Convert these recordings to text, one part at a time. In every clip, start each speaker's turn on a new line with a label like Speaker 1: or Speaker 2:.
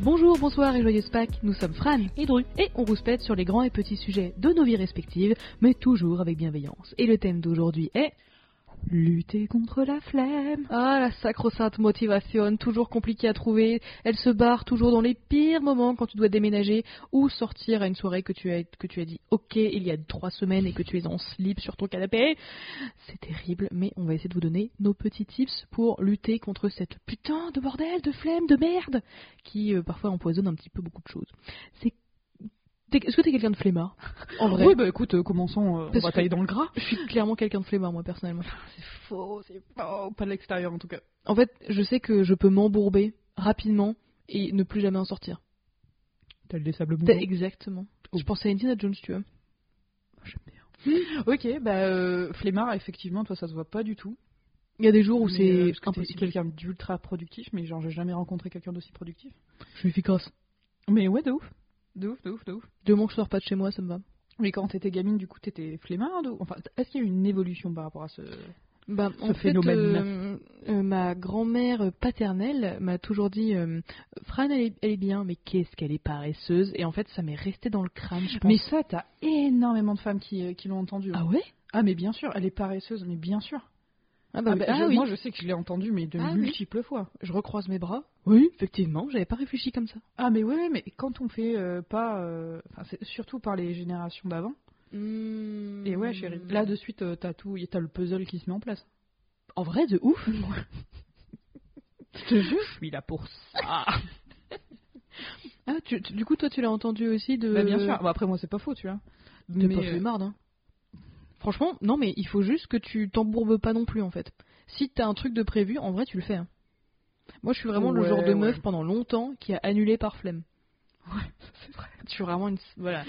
Speaker 1: Bonjour, bonsoir et joyeuse Pâques, nous sommes Fran et Dru, et on rouspète sur les grands et petits sujets de nos vies respectives, mais toujours avec bienveillance. Et le thème d'aujourd'hui est... Lutter contre la flemme. Ah, la sacro-sainte motivation, toujours compliquée à trouver. Elle se barre toujours dans les pires moments quand tu dois déménager ou sortir à une soirée que tu as, dit ok il y a trois semaines et que tu es en slip sur ton canapé. C'est terrible, mais on va essayer de vous donner nos petits tips pour lutter contre cette putain de bordel, de flemme, de merde qui euh, parfois empoisonne un petit peu beaucoup de choses. Est-ce que t'es quelqu'un de flemmard En vrai?
Speaker 2: Oui, bah écoute, euh, commençons, euh, on va tailler dans le gras.
Speaker 1: Je suis clairement quelqu'un de flemmard, moi, personnellement.
Speaker 2: C'est faux, c'est faux, pas de l'extérieur en tout cas.
Speaker 1: En fait, je sais que je peux m'embourber rapidement et ne plus jamais en sortir.
Speaker 2: T'as des sables mouvants.
Speaker 1: Exactement.
Speaker 2: Oh.
Speaker 1: Je pensais à Indiana Jones, tu vois.
Speaker 2: J'aime bien. ok, bah euh, flemmard, effectivement, toi ça se voit pas du tout.
Speaker 1: Il y a des jours où c'est
Speaker 2: que quelqu'un d'ultra productif, mais genre j'ai jamais rencontré quelqu'un d'aussi productif.
Speaker 1: Je suis efficace.
Speaker 2: Mais ouais, de ouf. De ouf, de ouf, de ouf.
Speaker 1: Deux mois que je sors pas de chez moi, ça me va.
Speaker 2: Mais quand t'étais gamine, du coup, t'étais flemmarde ou... Enfin, est-ce qu'il y a eu une évolution par rapport à ce...
Speaker 1: Bah, en
Speaker 2: Ce
Speaker 1: fait,
Speaker 2: phénomène.
Speaker 1: euh, euh, ma grand-mère paternelle m'a toujours dit euh, Fran, elle est, elle est bien, mais qu'est-ce qu'elle est paresseuse. Et en fait, ça m'est resté dans le crâne, je pense.
Speaker 2: Mais ça, t'as énormément de femmes qui, euh, qui l'ont entendu.
Speaker 1: Ah ouais?
Speaker 2: Ah, mais bien sûr, elle est paresseuse, mais bien sûr.
Speaker 1: Ah bah,
Speaker 2: Ah
Speaker 1: oui.
Speaker 2: bah,
Speaker 1: Ah
Speaker 2: je-
Speaker 1: oui.
Speaker 2: Moi, je sais que je l'ai entendu, mais de
Speaker 1: Ah oui.
Speaker 2: multiples fois.
Speaker 1: Je recroise mes bras. Oui, effectivement, j'avais pas réfléchi comme ça.
Speaker 2: Ah, mais ouais, mais quand on fait euh, pas... euh, Enfin, c'est surtout par les générations d'avant. Et ouais, chérie, là, de suite, euh, t'as tout... T'as le puzzle qui se met en place.
Speaker 1: En vrai, de ouf.
Speaker 2: Je te jure, je suis là pour ça.
Speaker 1: Ah, tu- tu- du coup, toi, tu l'as entendu aussi de.
Speaker 2: Bah, bien sûr. Bon, après, moi, c'est pas faux, tu vois.
Speaker 1: De
Speaker 2: Mais,
Speaker 1: pas
Speaker 2: euh,
Speaker 1: flemmarde, hein. Franchement, non, mais il faut juste que tu t'embourbes pas non plus, en fait. Si t'as un truc de prévu, en vrai, tu le fais. hein. Moi, je suis vraiment le genre de meuf pendant longtemps qui a annulé par flemme.
Speaker 2: Ouais, c'est vrai.
Speaker 1: Je suis vraiment une. Voilà.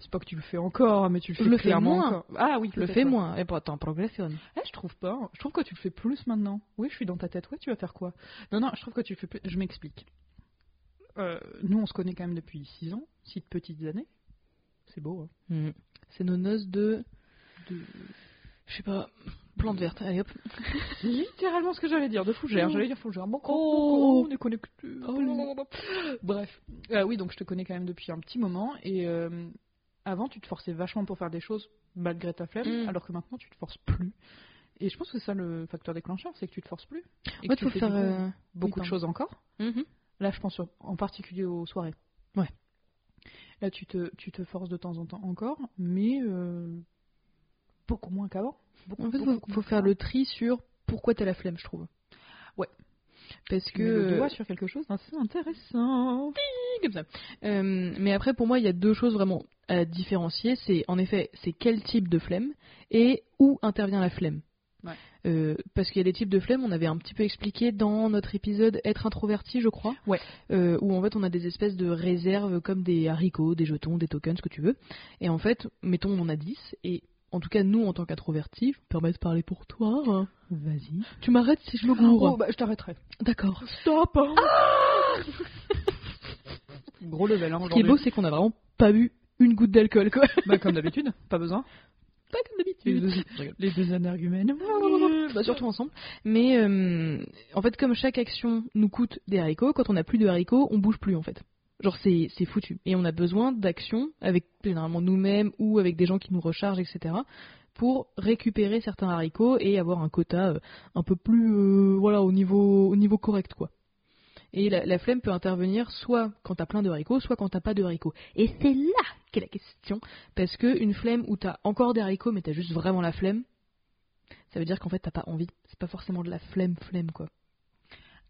Speaker 2: C'est pas que tu le fais encore, mais tu le
Speaker 1: Je
Speaker 2: le
Speaker 1: le
Speaker 2: fais
Speaker 1: fais moins.
Speaker 2: encore. Ah oui,
Speaker 1: Je le
Speaker 2: peut-être,
Speaker 1: fais moins, et pourtant, progressionne.
Speaker 2: Eh, je trouve pas. Je trouve que tu le fais plus maintenant. Oui, je suis dans ta tête. Ouais, tu vas faire quoi? Non, non, je trouve que tu le fais plus. Je m'explique. Euh, nous, on se connaît quand même depuis 6 ans, 6 petites années. C'est beau, hein.
Speaker 1: C'est nos noces de.
Speaker 2: De-
Speaker 1: Je sais pas. Plante verte. Allez hop.
Speaker 2: C'est littéralement ce que j'allais dire, de fougère.
Speaker 1: Oh.
Speaker 2: J'allais dire fougère. Bon,
Speaker 1: Oh.
Speaker 2: on est connectés.
Speaker 1: Oh.
Speaker 2: Bref. Euh, oui, donc je te connais quand même depuis un petit moment. Et euh, avant, tu te forçais vachement pour faire des choses malgré ta flemme,
Speaker 1: Mm.
Speaker 2: alors que maintenant, tu te forces plus. Et je pense que c'est ça le facteur déclencheur, c'est que tu te forces plus. Et
Speaker 1: Ouais,
Speaker 2: que tu fais
Speaker 1: faire.
Speaker 2: coup
Speaker 1: euh,
Speaker 2: beaucoup de choses encore.
Speaker 1: mhm.
Speaker 2: Là, je pense en particulier aux soirées.
Speaker 1: Ouais.
Speaker 2: Là, tu te, tu te forces de temps en temps encore, mais beaucoup moins qu'avant.
Speaker 1: En fait,
Speaker 2: beaucoup,
Speaker 1: faut, faire le tri sur pourquoi t'as la flemme, je trouve.
Speaker 2: Ouais.
Speaker 1: Parce que.
Speaker 2: le doigt sur quelque chose d'assez intéressant.
Speaker 1: comme ça. Euh, mais après, pour moi, il y a deux choses vraiment à différencier. C'est en effet, c'est quel type de flemme et où intervient la flemme.
Speaker 2: Ouais.
Speaker 1: Euh, parce qu'il y a des types de flemme, on avait un petit peu expliqué dans notre épisode Être introverti, je crois.
Speaker 2: Ouais.
Speaker 1: Euh, où en fait on a des espèces de réserves comme des haricots, des jetons, des tokens, ce que tu veux. Et en fait, mettons, on en a 10. Et en tout cas, nous, en tant qu'introvertis, je me permets de parler pour toi. hein.
Speaker 2: Vas-y.
Speaker 1: Tu m'arrêtes si je me gourre.
Speaker 2: Oh, bah, je t'arrêterai.
Speaker 1: D'accord.
Speaker 2: Stop hein. Gros level, hein,
Speaker 1: Ce qui est beau, c'est qu'on a vraiment pas bu une goutte d'alcool, quoi.
Speaker 2: Bah, comme d'habitude, pas besoin.
Speaker 1: Pas comme
Speaker 2: Les
Speaker 1: d'habitude.
Speaker 2: deux, les deux énergumènes.
Speaker 1: bah, surtout ensemble. Mais euh, en fait, comme chaque action nous coûte des haricots, quand on n'a plus de haricots, on bouge plus en fait. Genre c'est c'est foutu. Et on a besoin d'actions avec généralement nous-mêmes ou avec des gens qui nous rechargent, etc. pour récupérer certains haricots et avoir un quota euh, un peu plus euh, voilà au niveau au niveau correct quoi. Et la, flemme peut intervenir soit quand t'as plein de haricots, soit quand t'as pas de haricots. Et c'est là qu'est la question. Parce que une flemme où t'as encore des haricots mais t'as juste vraiment la flemme, ça veut dire qu'en fait t'as pas envie. C'est pas forcément de la flemme, flemme quoi.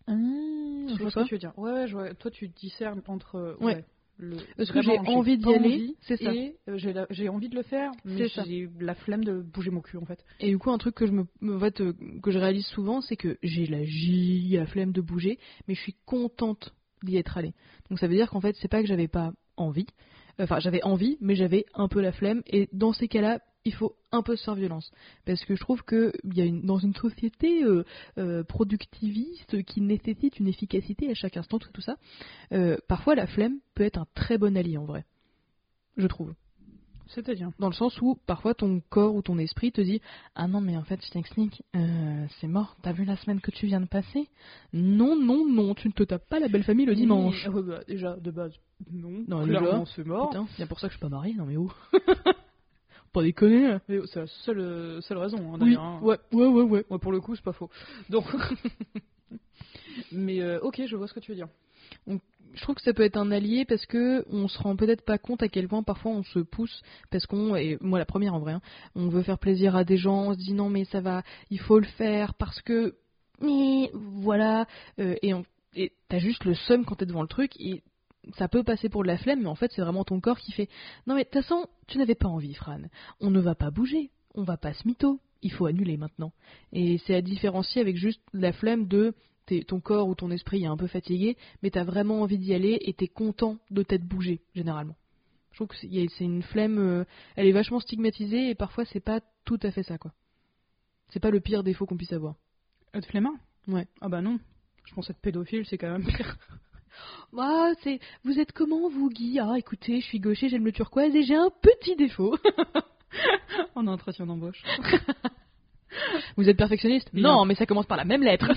Speaker 2: Ah, je
Speaker 1: vois
Speaker 2: vois ce que tu veux dire. Ouais, ouais, je vois. Toi, tu discernes entre. euh,
Speaker 1: Ouais.
Speaker 2: le,
Speaker 1: Parce que j'ai envie d'y aller, c'est ça.
Speaker 2: Et euh, j'ai envie de le faire, mais j'ai la flemme de bouger mon cul en fait.
Speaker 1: Et du coup, un truc que je me, en fait, euh, que je réalise souvent, c'est que j'ai la giga flemme de bouger, mais je suis contente d'y être allée. Donc ça veut dire qu'en fait, c'est pas que j'avais pas envie, enfin j'avais envie, mais j'avais un peu la flemme. Et dans ces cas-là, il faut un peu se faire violence, parce que je trouve que il y a une, dans une société euh, euh, productiviste qui nécessite une efficacité à chaque instant, tout, tout ça, euh, parfois la flemme peut être un très bon allié en vrai. Je trouve.
Speaker 2: C'est-à-dire?
Speaker 1: Dans le sens où parfois ton corps ou ton esprit te dit Ah non, mais en fait, Sneak, euh, c'est mort. T'as vu la semaine que tu viens de passer? Non, non, non, tu ne te tapes pas la belle famille le dimanche.
Speaker 2: Oui, bah, déjà, de base, non.
Speaker 1: Non,
Speaker 2: clairement, c'est mort.
Speaker 1: C'est pour ça que je suis pas mariée, non mais où? Pas déconner.
Speaker 2: Mais C'est la seule, euh, seule raison, hein,
Speaker 1: Oui,
Speaker 2: hein.
Speaker 1: ouais, ouais, ouais, ouais.
Speaker 2: Ouais, pour le coup, c'est pas faux. Donc. Mais euh, ok, je vois ce que tu veux dire.
Speaker 1: Je trouve que ça peut être un allié parce que on se rend peut-être pas compte à quel point parfois on se pousse parce qu'on et moi la première en vrai, hein, on veut faire plaisir à des gens, on se dit non mais ça va, il faut le faire parce que mais voilà euh, et on, et t'as juste le seum quand t'es devant le truc et ça peut passer pour de la flemme mais en fait c'est vraiment ton corps qui fait non mais de toute façon tu n'avais pas envie Fran, on ne va pas bouger, on va pas se mytho, il faut annuler maintenant et c'est à différencier avec juste la flemme de ton corps ou ton esprit est un peu fatigué, mais t'as vraiment envie d'y aller et t'es content de t'être bougé, généralement. Je trouve que c'est une flemme, euh, elle est vachement stigmatisée et parfois c'est pas tout à fait ça, quoi. C'est pas le pire défaut qu'on puisse avoir.
Speaker 2: Être flemmard?
Speaker 1: Ouais.
Speaker 2: Ah bah non. Je pense être pédophile, c'est quand même pire.
Speaker 1: Ah, c'est. Vous êtes comment, vous, Guy? Ah, écoutez, je suis gaucher, j'aime le turquoise et j'ai un petit défaut.
Speaker 2: en entretien d'embauche.
Speaker 1: Vous êtes perfectionniste? Non, mais ça commence par la même lettre.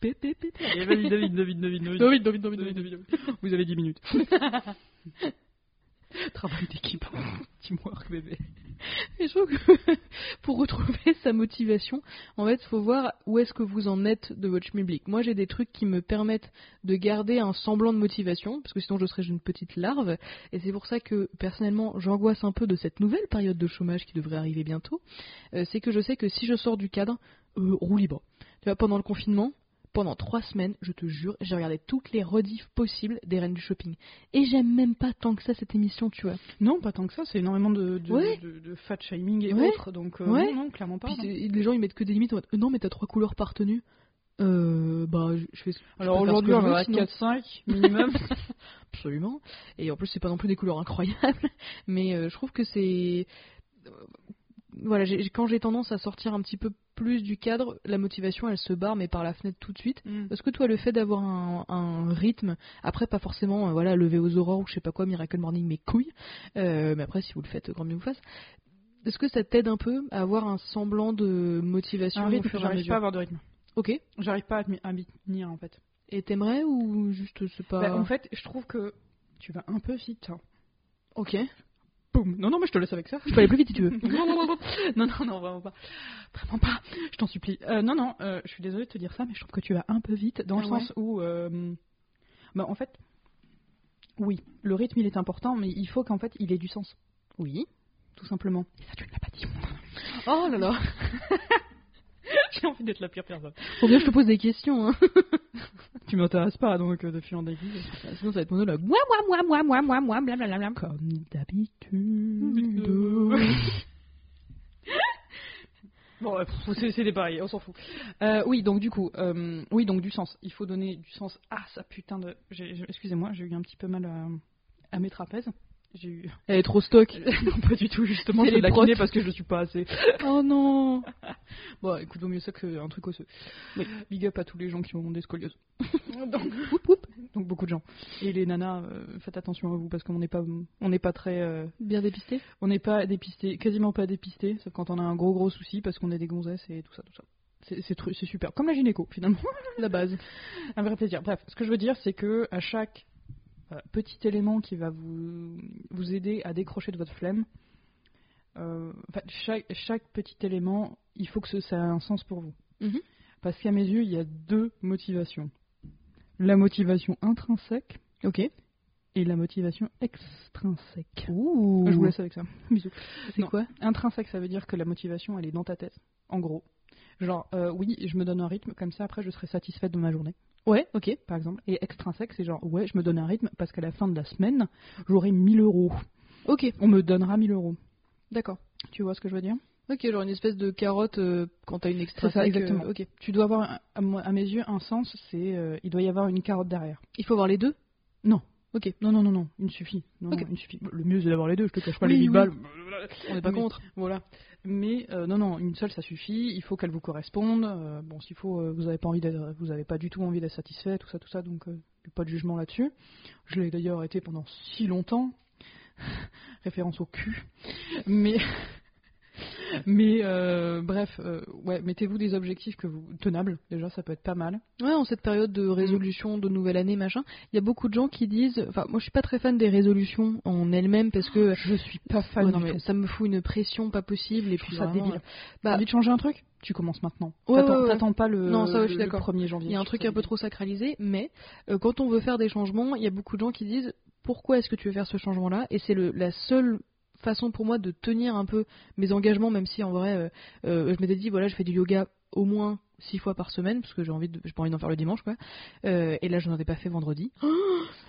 Speaker 2: P, P, P, P. Allez, vas-y, David, David, David, David.
Speaker 1: David, David, David,
Speaker 2: David,
Speaker 1: David.
Speaker 2: David, David. Vous avez 10 minutes. Travail d'équipe. Teamwork, bébé.
Speaker 1: Et je trouve que pour retrouver sa motivation, en fait, faut voir où est-ce que vous en êtes de votre schmilblick. Moi, j'ai des trucs qui me permettent de garder un semblant de motivation, parce que sinon je serais une petite larve. Et c'est pour ça que, personnellement, j'angoisse un peu de cette nouvelle période de chômage qui devrait arriver bientôt. Euh, c'est que je sais que si je sors du cadre, euh, roue libre. Tu vois, pendant le confinement, pendant trois semaines, je te jure, j'ai regardé toutes les rediffs possibles des Reines du Shopping. Et j'aime même pas tant que ça cette émission, tu vois.
Speaker 2: Non, pas tant que ça, c'est énormément de, de,
Speaker 1: Ouais.
Speaker 2: de, de fat shaming et
Speaker 1: Ouais.
Speaker 2: autres, donc euh,
Speaker 1: Ouais.
Speaker 2: non, non, clairement pas.
Speaker 1: Puis
Speaker 2: non.
Speaker 1: c'est- les gens ils mettent que des limites en mode euh, non mais t'as trois couleurs par tenue. Euh, bah je fais.
Speaker 2: Alors aujourd'hui, on va à
Speaker 1: sinon.
Speaker 2: 4-5 minimum.
Speaker 1: Absolument. Et en plus c'est pas non plus des couleurs incroyables, mais euh, je trouve que c'est euh, voilà quand j'ai tendance à sortir un petit peu plus du cadre, la motivation elle se barre mais par la fenêtre tout de suite.
Speaker 2: Mm.
Speaker 1: Parce que toi, le fait d'avoir un, un rythme, après pas forcément, euh, voilà, lever aux aurores ou je sais pas quoi, Miracle Morning, mes couilles, euh, mais après si vous le faites, grand bien vous fasse. Est-ce que ça t'aide un peu à avoir un semblant de motivation
Speaker 2: Un rythme, j'arrive pas à avoir de rythme.
Speaker 1: Ok.
Speaker 2: J'arrive pas à m'y- à m'y tenir en fait.
Speaker 1: Et t'aimerais ou juste c'est pas.
Speaker 2: Bah, en fait, je trouve que tu vas un peu vite. hein.
Speaker 1: Ok.
Speaker 2: Boum. Non, non, mais je te laisse avec ça.
Speaker 1: Je peux aller plus vite si tu veux.
Speaker 2: non, non, non, vraiment pas. Vraiment pas. Je t'en supplie. Euh, non, non, euh, je suis désolée de te dire ça, mais je trouve que tu vas un peu vite dans
Speaker 1: Ah
Speaker 2: le
Speaker 1: ouais
Speaker 2: sens où, euh, bah, en fait, oui, le rythme il est important, mais il faut qu'en fait il ait du sens,
Speaker 1: Oui.
Speaker 2: tout simplement. Et ça, tu ne l'as pas dit.
Speaker 1: Oh là là.
Speaker 2: J'ai envie d'être la pire personne.
Speaker 1: Faut bien que je te pose des questions, hein.
Speaker 2: Tu m'intéresses pas, donc euh, de fil en aiguille.
Speaker 1: Sinon ça va être monologue. Moi, moi, moi, moi, moi, moi, moi, blablabla.
Speaker 2: Comme d'habitude. Bon, c'est des pareils, on s'en fout. Euh, oui, donc du coup, euh, oui, donc du sens. Il faut donner du sens à ça putain de. Excusez-moi, j'ai eu un petit peu mal à, à mes trapèzes. J'ai eu.
Speaker 1: Elle est trop stock.
Speaker 2: non, pas du tout, justement.
Speaker 1: C'est
Speaker 2: Je la
Speaker 1: protes.
Speaker 2: parce que je suis pas assez.
Speaker 1: Oh non.
Speaker 2: Bon, écoute, vaut mieux ça qu'un truc osseux. Big up à tous les gens qui ont des scolioses. donc, beaucoup de gens. Et les nanas, euh, faites attention à vous parce qu'on n'est pas, on n'est pas très. euh,
Speaker 1: Bien dépisté.
Speaker 2: On n'est pas dépisté, quasiment pas dépisté, sauf quand on a un gros gros souci parce qu'on est des gonzesses et tout ça, tout ça. C'est super, comme la gynéco finalement.
Speaker 1: La base.
Speaker 2: un vrai plaisir. Bref, ce que je veux dire, c'est que à chaque euh, petit élément qui va vous, vous aider à décrocher de votre flemme, euh, enfin, chaque, chaque petit élément, il faut que ce- ça ait un sens pour vous.
Speaker 1: Mhm.
Speaker 2: Parce qu'à mes yeux, il y a deux motivations. La motivation intrinsèque
Speaker 1: Ok.
Speaker 2: et la motivation extrinsèque.
Speaker 1: Ouh.
Speaker 2: Je vous laisse avec ça. Bisous.
Speaker 1: C'est quoi?
Speaker 2: Intrinsèque, ça veut dire que la motivation, elle est dans ta tête, en gros. Genre, euh, oui, je me donne un rythme, comme ça, après, je serai satisfaite de ma journée,
Speaker 1: Ouais, ok.
Speaker 2: par exemple. Et extrinsèque, c'est genre, ouais, je me donne un rythme, parce qu'à la fin de la semaine, j'aurai 1000 euros.
Speaker 1: Ok,
Speaker 2: On me donnera 1000 euros.
Speaker 1: d'accord.
Speaker 2: Tu vois ce que je veux dire?
Speaker 1: Ok, genre une espèce de carotte euh, quand t'as une extra.
Speaker 2: Ça,
Speaker 1: euh,
Speaker 2: exactement.
Speaker 1: ok.
Speaker 2: Tu dois avoir, un- à, moi- à mes yeux, un sens, c'est, euh, il doit y avoir une carotte derrière.
Speaker 1: Il faut avoir les deux?
Speaker 2: Non.
Speaker 1: Ok.
Speaker 2: Non, non, non, non, une suffit. Non, une suffit. Le mieux, c'est d'avoir les deux, je te cache pas
Speaker 1: Oui,
Speaker 2: les 1000
Speaker 1: oui.
Speaker 2: balles.
Speaker 1: On n'est pas
Speaker 2: Mais-
Speaker 1: contre.
Speaker 2: Voilà. Mais euh, non, non, une seule ça suffit. Il faut qu'elle vous corresponde. Euh, bon, s'il faut, euh, vous n'avez pas envie d'être, vous avez pas du tout envie d'être satisfait, tout ça, tout ça. Donc, pas de jugement là-dessus. Je l'ai d'ailleurs été pendant si longtemps. référence au cul. Mais mais euh, bref, euh, ouais, mettez-vous des objectifs que vous tenables. Déjà, ça peut être pas mal.
Speaker 1: Ouais, en cette période de résolution de nouvelle année, machin, il y a beaucoup de gens qui disent. Enfin, moi, je suis pas très fan des résolutions en elles-mêmes parce que
Speaker 2: Je suis pas fan
Speaker 1: Ouais, non, mais
Speaker 2: tout.
Speaker 1: ça me fout une pression pas possible et
Speaker 2: Je
Speaker 1: puis
Speaker 2: ça débile.
Speaker 1: euh, Bah,
Speaker 2: envie de changer un truc? Tu commences maintenant.
Speaker 1: Ouais,
Speaker 2: T'attends
Speaker 1: ouais, ouais.
Speaker 2: pas le,
Speaker 1: Non, ça, ouais, je
Speaker 2: le-
Speaker 1: suis
Speaker 2: le
Speaker 1: d'accord.
Speaker 2: 1er janvier.
Speaker 1: Il y a un truc un peu trop sacralisé, mais euh, quand on veut faire des changements, il y a beaucoup de gens qui disent pourquoi est-ce que tu veux faire ce changement-là? Et c'est le- la seule façon pour moi de tenir un peu mes engagements, même si en vrai, euh, euh, je m'étais dit voilà, je fais du yoga au moins six fois par semaine parce que j'ai envie de, j'ai pas envie d'en faire le dimanche quoi. Euh, et là, je n'en ai pas fait vendredi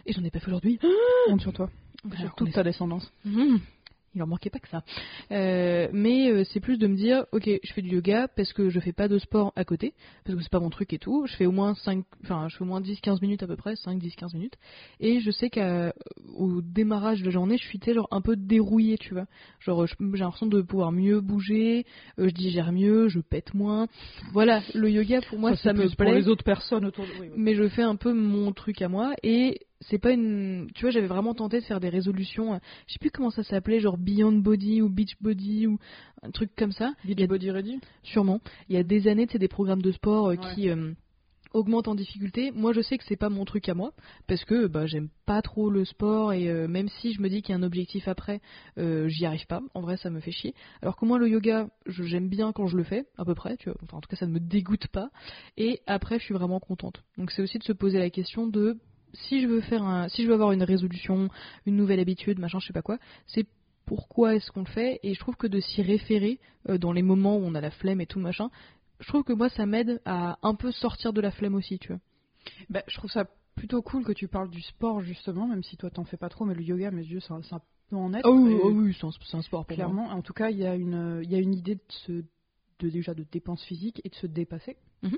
Speaker 1: et j'en ai pas fait aujourd'hui.
Speaker 2: Honte sur toi. Sur toute ta descendance.
Speaker 1: Mhm. Il en manquait pas que ça. Euh, mais euh, c'est plus de me dire, ok, je fais du yoga parce que je fais pas de sport à côté, parce que c'est pas mon truc et tout. Je fais au moins 5, enfin, je fais au moins 10-15 minutes à peu près, 5, 10, 15 minutes. Et je sais qu'au démarrage de la journée, je suis, genre un peu dérouillée, tu vois. Genre, j'ai l'impression de pouvoir mieux bouger, euh, je digère mieux, je pète moins. Voilà, le yoga pour moi,
Speaker 2: Ça,
Speaker 1: ça me
Speaker 2: pour
Speaker 1: plaît
Speaker 2: les autres personnes autour de oui, oui.
Speaker 1: mais je fais un peu mon truc à moi et c'est pas une tu vois j'avais vraiment tenté de faire des résolutions euh, je sais plus comment ça s'appelait genre Beyond Body ou Beach Body ou un truc comme ça. A
Speaker 2: Body ready?
Speaker 1: Sûrement. Il y a des années c'est des programmes de sport euh,
Speaker 2: Ouais.
Speaker 1: qui euh, augmentent en difficulté. Moi je sais que c'est pas mon truc à moi parce que bah j'aime pas trop le sport et euh, même si je me dis qu'il y a un objectif après j'y arrive pas. En vrai ça me fait chier. Alors que moi le yoga j'aime bien quand je le fais à peu près tu vois. Enfin en tout cas ça ne me dégoûte pas. Et après je suis vraiment contente. Donc c'est aussi de se poser la question de si je veux faire un si je veux avoir une résolution, une nouvelle habitude, machin, je sais pas quoi, c'est pourquoi est-ce qu'on le fait et je trouve que de s'y référer euh, dans les moments où on a la flemme et tout machin, je trouve que moi ça m'aide à un peu sortir de la flemme aussi, tu vois.
Speaker 2: Bah, je trouve ça plutôt cool que tu parles du sport justement, même si toi t'en fais pas trop, mais le yoga, mes yeux, ça, ça peut en être.
Speaker 1: Ah oui, ah oui, c'est un, sport pour moi.
Speaker 2: clairement, en tout cas, il y a une, il y a une idée de se, de déjà de dépense physique et de se dépasser.
Speaker 1: Mhm.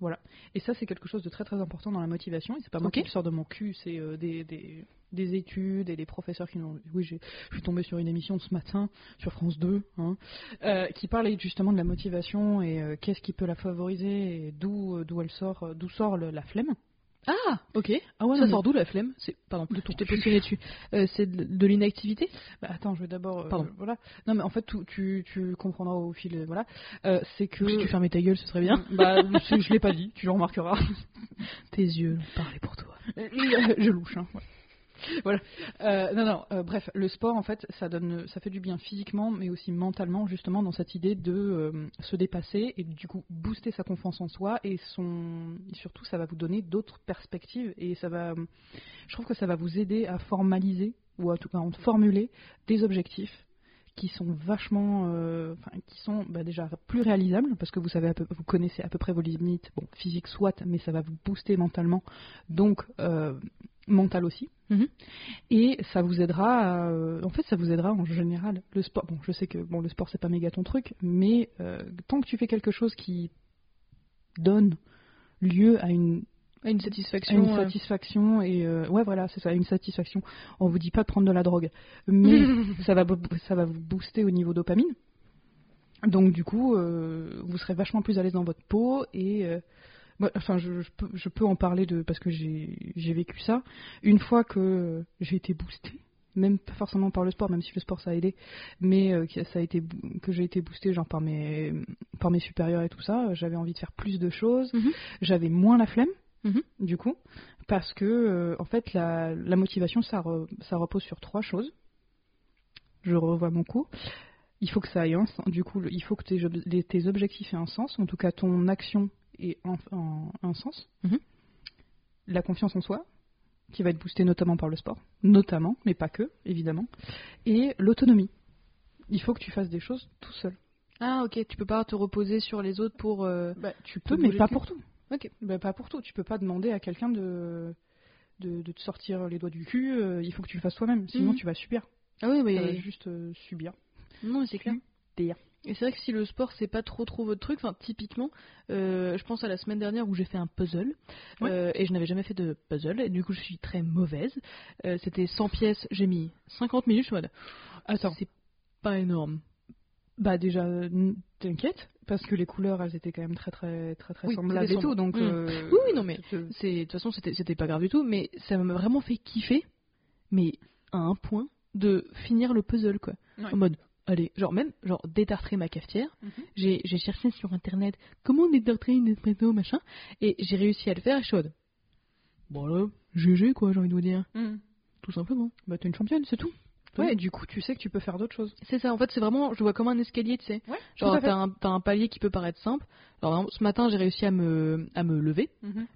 Speaker 2: Voilà. Et ça, c'est quelque chose de très très important dans la motivation. Et c'est pas moi qui le sors de mon cul, c'est euh, des, des, des études et des professeurs qui l'ont. Oui, j'ai- je suis tombée sur une émission ce matin sur France 2, hein, euh, qui parlait justement de la motivation et euh, qu'est-ce qui peut la favoriser et d'où d'où elle sort, d'où sort le- la flemme.
Speaker 1: Ah, ok.
Speaker 2: Ah ouais,
Speaker 1: ça
Speaker 2: non,
Speaker 1: sort d'où la flemme C'est pardon,
Speaker 2: De
Speaker 1: je t'ai
Speaker 2: cul.
Speaker 1: positionné dessus. Euh, c'est de, de l'inactivité
Speaker 2: Bah, attends, je vais d'abord. euh,
Speaker 1: Pardon.
Speaker 2: voilà. Non, mais en fait, tu, tu, tu comprendras au fil. euh, Voilà. Euh, c'est que.
Speaker 1: Si tu fermais ta gueule, ce serait bien.
Speaker 2: Bah, je, je l'ai pas dit, tu le remarqueras.
Speaker 1: Tes yeux parlaient pour toi.
Speaker 2: je louche. Hein. ouais. Voilà. Euh, non, non. euh, bref, le sport, en fait, ça donne, ça fait du bien physiquement, mais aussi mentalement, justement, dans cette idée de euh, se dépasser et du coup booster sa confiance en soi et son, surtout, ça va vous donner d'autres perspectives et ça va, je trouve que ça va vous aider à formaliser ou en tout cas à formuler des objectifs qui sont vachement, enfin, qui sont bah, déjà plus réalisables parce que vous savez, vous connaissez à peu près vos limites, bon, physique soit, mais ça va vous booster mentalement, donc mental aussi.
Speaker 1: Mhm.
Speaker 2: Et ça vous aidera, à, euh, en fait, ça vous aidera en général. Le sport, bon, je sais que bon, le sport c'est pas méga ton truc, mais euh, tant que tu fais quelque chose qui donne lieu à une
Speaker 1: Ah, Une
Speaker 2: à
Speaker 1: satisfaction.
Speaker 2: une
Speaker 1: euh,
Speaker 2: satisfaction et euh, ouais voilà c'est ça une satisfaction on vous dit pas de prendre de la drogue mais ça va ça va vous booster au niveau dopamine donc du coup vous serez vachement plus à l'aise dans votre peau et moi, enfin je, je peux, je peux en parler de parce que j'ai vécu ça une fois que j'ai été boosté même pas forcément par le sport même si le sport ça a aidé mais euh, que ça a été que j'ai été boosté genre par mes par mes supérieurs et tout ça j'avais envie de faire plus de choses
Speaker 1: Mhm.
Speaker 2: j'avais moins la flemme
Speaker 1: Mhm.
Speaker 2: du coup, parce que euh, en fait la, la motivation ça, re- ça repose sur trois choses. Je revois mon coup. Il faut que ça ait un sens. Du coup, il faut que tes, tes objectifs aient un sens. En tout cas, ton action ait un, un- un sens.
Speaker 1: Mhm.
Speaker 2: La confiance en soi, qui va être boostée notamment par le sport, notamment, mais pas que, évidemment. Et l'autonomie. Il faut que tu fasses des choses tout seul.
Speaker 1: Ah ok, tu peux pas te reposer sur les autres pour... euh,
Speaker 2: Bah, tu peux, mais pas pour tout.
Speaker 1: Ok.
Speaker 2: Bah, pas pour tout. Tu peux pas demander à quelqu'un de, de, de te sortir les doigts du cul. euh, il faut que tu le fasses toi-même. Sinon,
Speaker 1: Mhm.
Speaker 2: tu vas subir.
Speaker 1: Ah oui,
Speaker 2: Tu
Speaker 1: mais...
Speaker 2: vas juste euh, subir.
Speaker 1: Non, mais c'est clair. Et c'est vrai que si le sport c'est pas trop trop votre truc, enfin typiquement, euh, je pense à la semaine dernière où j'ai fait un puzzle
Speaker 2: Ouais.
Speaker 1: euh, et je n'avais jamais fait de puzzle et du coup je suis très mauvaise. Euh, C'était 100 pièces, j'ai mis 50 minutes, je suis en mode
Speaker 2: Attends.
Speaker 1: c'est pas énorme.
Speaker 2: Bah déjà, t'inquiète, parce que les couleurs, elles étaient quand même très très très très
Speaker 1: Oui,
Speaker 2: semblables et tout. Donc. Euh,
Speaker 1: Oui, oui, non, mais
Speaker 2: c'est-
Speaker 1: de toute façon c'était c'était pas grave du tout, mais ça m'a vraiment fait kiffer, mais à un point de finir le puzzle, quoi.
Speaker 2: Ouais.
Speaker 1: En mode, allez, genre même, genre détartrer ma cafetière.
Speaker 2: Mhm.
Speaker 1: J'ai j'ai cherché sur internet comment détartrer une espresso, machin, et j'ai réussi à le faire en mode, bon là, GG quoi, j'ai envie de vous dire,
Speaker 2: Mhm.
Speaker 1: tout simplement.
Speaker 2: Bah, t'es une championne, c'est tout.
Speaker 1: Oui.
Speaker 2: Ouais, et du coup, tu sais que tu peux faire d'autres choses.
Speaker 1: C'est ça, en fait, c'est vraiment, je vois comme un escalier, tu sais.
Speaker 2: Ouais,
Speaker 1: Genre, t'as un, t'as un palier qui peut paraître simple. Alors, ce matin, j'ai réussi à me, à me lever,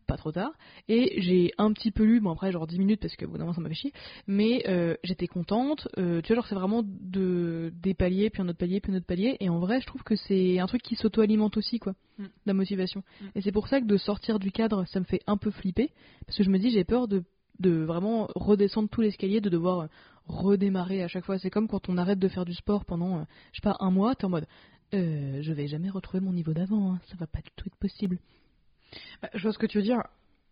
Speaker 1: pas trop tard, et j'ai un petit peu lu, bon après, genre 10 minutes, parce que, bon, ça m'a fait chier, mais euh, j'étais contente. euh, tu vois, genre, c'est vraiment de, des paliers, puis un autre palier, puis un autre palier, et en vrai, je trouve que c'est un truc qui s'auto-alimente aussi, quoi,
Speaker 2: Mm.
Speaker 1: la motivation.
Speaker 2: Mm.
Speaker 1: Et c'est pour ça que de sortir du cadre, ça me fait un peu flipper, parce que je me dis, j'ai peur de, de vraiment redescendre tout l'escalier, de devoir redémarrer à chaque fois. C'est comme quand on arrête de faire du sport pendant, euh, je sais pas, un mois, t'es en mode, euh, je vais jamais retrouver mon niveau d'avant, hein, ça va pas du tout être possible.
Speaker 2: Bah, je vois ce que tu veux dire.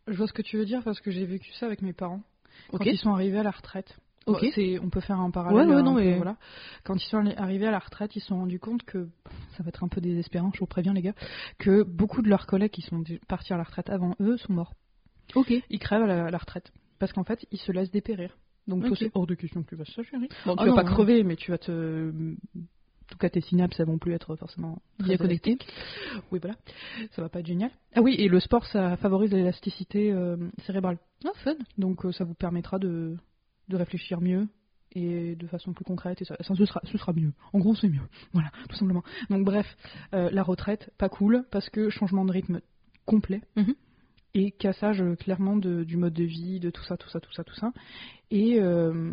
Speaker 2: Je vois ce que tu veux dire parce que j'ai vécu ça avec mes parents. Quand ils sont arrivés à la retraite.
Speaker 1: Ok.
Speaker 2: Bon, c'est- on peut faire un parallèle.
Speaker 1: Ouais, ouais,
Speaker 2: un
Speaker 1: non,
Speaker 2: peu,
Speaker 1: mais-
Speaker 2: voilà. Quand ils sont arrivés à la retraite, ils se sont rendus compte que, ça va être un peu désespérant, je vous préviens les gars, que beaucoup de leurs collègues qui sont partis à la retraite avant eux sont morts.
Speaker 1: Ok.
Speaker 2: Ils crèvent à la, à la retraite. Parce qu'en fait, ils se laissent dépérir. Donc toi,
Speaker 1: Ok.
Speaker 2: c'est hors de question que tu fasses ça, chérie. Bon, tu
Speaker 1: Ah
Speaker 2: vas
Speaker 1: non,
Speaker 2: pas crever, mais tu vas te... En tout cas, tes synapses, elles vont plus être forcément
Speaker 1: Bien
Speaker 2: très
Speaker 1: connecté.
Speaker 2: élastiques. Oui, voilà. Ça va pas être génial. Ah oui, et le sport, ça favorise l'élasticité euh, cérébrale.
Speaker 1: Ah, fun.
Speaker 2: Donc euh, ça vous permettra de, de réfléchir mieux et de façon plus concrète. Et ça, ça, ce, sera, ce sera mieux. En gros, c'est mieux. Voilà, tout simplement. Donc bref, euh, la retraite, pas cool, parce que changement de rythme complet.
Speaker 1: Mhm.
Speaker 2: Et cassage clairement de- du mode de vie, de tout ça, tout ça, tout ça, tout ça. Et euh,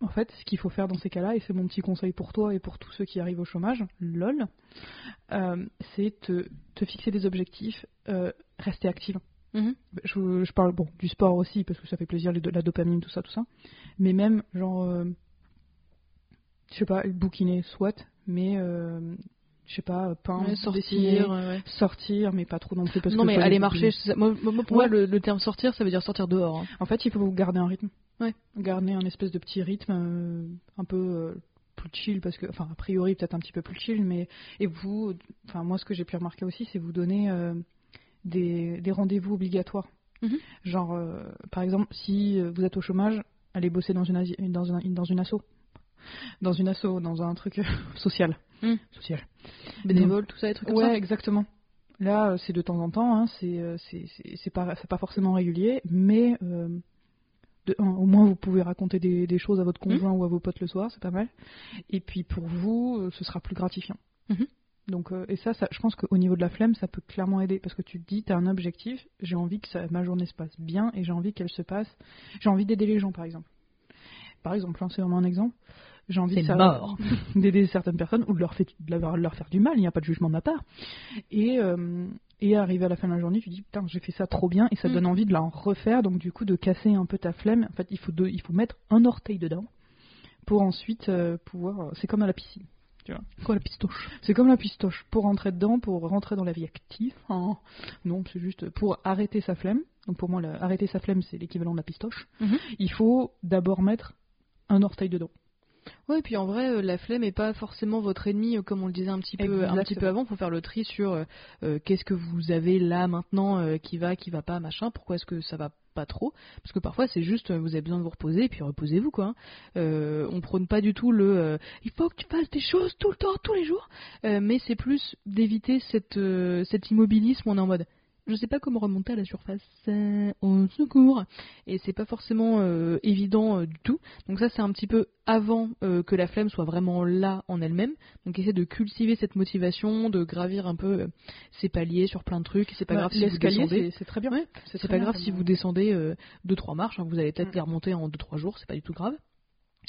Speaker 2: en fait, ce qu'il faut faire dans ces cas-là, et c'est mon petit conseil pour toi et pour tous ceux qui arrivent au chômage, lol, euh, c'est te, te fixer des objectifs, euh, rester active.
Speaker 1: Mhm.
Speaker 2: Je, je parle bon du sport aussi parce que ça fait plaisir les- la dopamine tout ça tout ça mais même genre je sais pas bouquiner soit mais je sais pas peindre
Speaker 1: Ouais, sortir. ouais.
Speaker 2: sortir mais pas trop non plus parce
Speaker 1: non,
Speaker 2: que
Speaker 1: mais aller marcher, ça. Moi, moi, pour
Speaker 2: Ouais.
Speaker 1: moi, le, le terme sortir, ça veut dire sortir dehors. hein.
Speaker 2: en fait il faut garder un rythme
Speaker 1: Ouais.
Speaker 2: garder un espèce de petit rythme euh, un peu euh, plus chill parce que enfin a priori peut-être un petit peu plus chill mais et vous enfin moi ce que j'ai pu remarquer aussi c'est vous donner euh, des, des rendez-vous obligatoires
Speaker 1: Mhm.
Speaker 2: genre par exemple si vous êtes au chômage allez bosser dans une dans un, dans une asso dans une asso dans un truc social Social
Speaker 1: Bénévole, tout ça, des trucs comme
Speaker 2: ouais
Speaker 1: ça.
Speaker 2: exactement là euh, c'est de temps en temps hein, c'est euh, pas forcément régulier mais euh, de au moins vous pouvez raconter des, des choses à votre conjoint ou à vos potes le soir, c'est pas mal. Et puis pour vous, ce sera plus gratifiant.
Speaker 1: Mhm.
Speaker 2: Donc euh, et ça, ça, je pense qu'au niveau de la flemme, ça peut clairement aider parce que tu te dis, tu as un objectif, j'ai envie que ça- ma journée se passe bien et j'ai envie qu'elle se passe. J'ai envie d'aider les gens, par exemple. Par exemple, hein, c'est vraiment un exemple. J'ai envie de
Speaker 1: mort.
Speaker 2: d'aider certaines personnes ou de leur, fait- de leur- faire du mal, il n'y a pas de jugement de ma part. Et, euh, et arrivé à la fin de la journée, tu dis putain, j'ai fait ça trop bien et ça
Speaker 1: Mm.
Speaker 2: donne envie de la refaire, donc du coup de casser un peu ta flemme. En fait, il faut, de- il faut mettre un orteil dedans pour ensuite euh, pouvoir. C'est comme à la piscine.
Speaker 1: Quoi, la pistoche
Speaker 2: C'est comme la pistoche. Pour rentrer dedans, pour rentrer dans la vie active. hein. Non, c'est juste pour arrêter sa flemme. Donc pour moi, la- arrêter sa flemme, c'est l'équivalent de la pistoche.
Speaker 1: Mhm.
Speaker 2: Il faut d'abord mettre un orteil dedans.
Speaker 1: Ouais, et puis en vrai, euh, la flemme est pas forcément votre ennemi, euh, comme on le disait un petit peu, un petit peu avant. Faut faire le tri sur euh, qu'est-ce que vous avez là maintenant euh, qui va, qui va pas, machin. Pourquoi est-ce que ça va pas trop? Parce que parfois c'est juste vous avez besoin de vous reposer et puis reposez-vous quoi. hein. Euh, on prône pas du tout le euh, il faut que tu fasses des choses tout le temps, tous les jours. Euh, mais c'est plus d'éviter cette cet immobilisme. On est en mode je sais pas comment remonter à la surface. au secours. Et c'est pas forcément euh, évident euh, du tout. Donc ça c'est un petit peu avant euh, que la flemme soit vraiment là en elle-même. Donc essayer de cultiver cette motivation, de gravir un peu ses paliers sur plein de trucs. C'est pas
Speaker 2: Bah,
Speaker 1: grave si vous descendez.
Speaker 2: c'est très bien. C'est
Speaker 1: pas grave si vous descendez 2-3 marches, hein, vous allez peut-être
Speaker 2: Mm.
Speaker 1: les remonter en 2-3 jours, c'est pas du tout grave.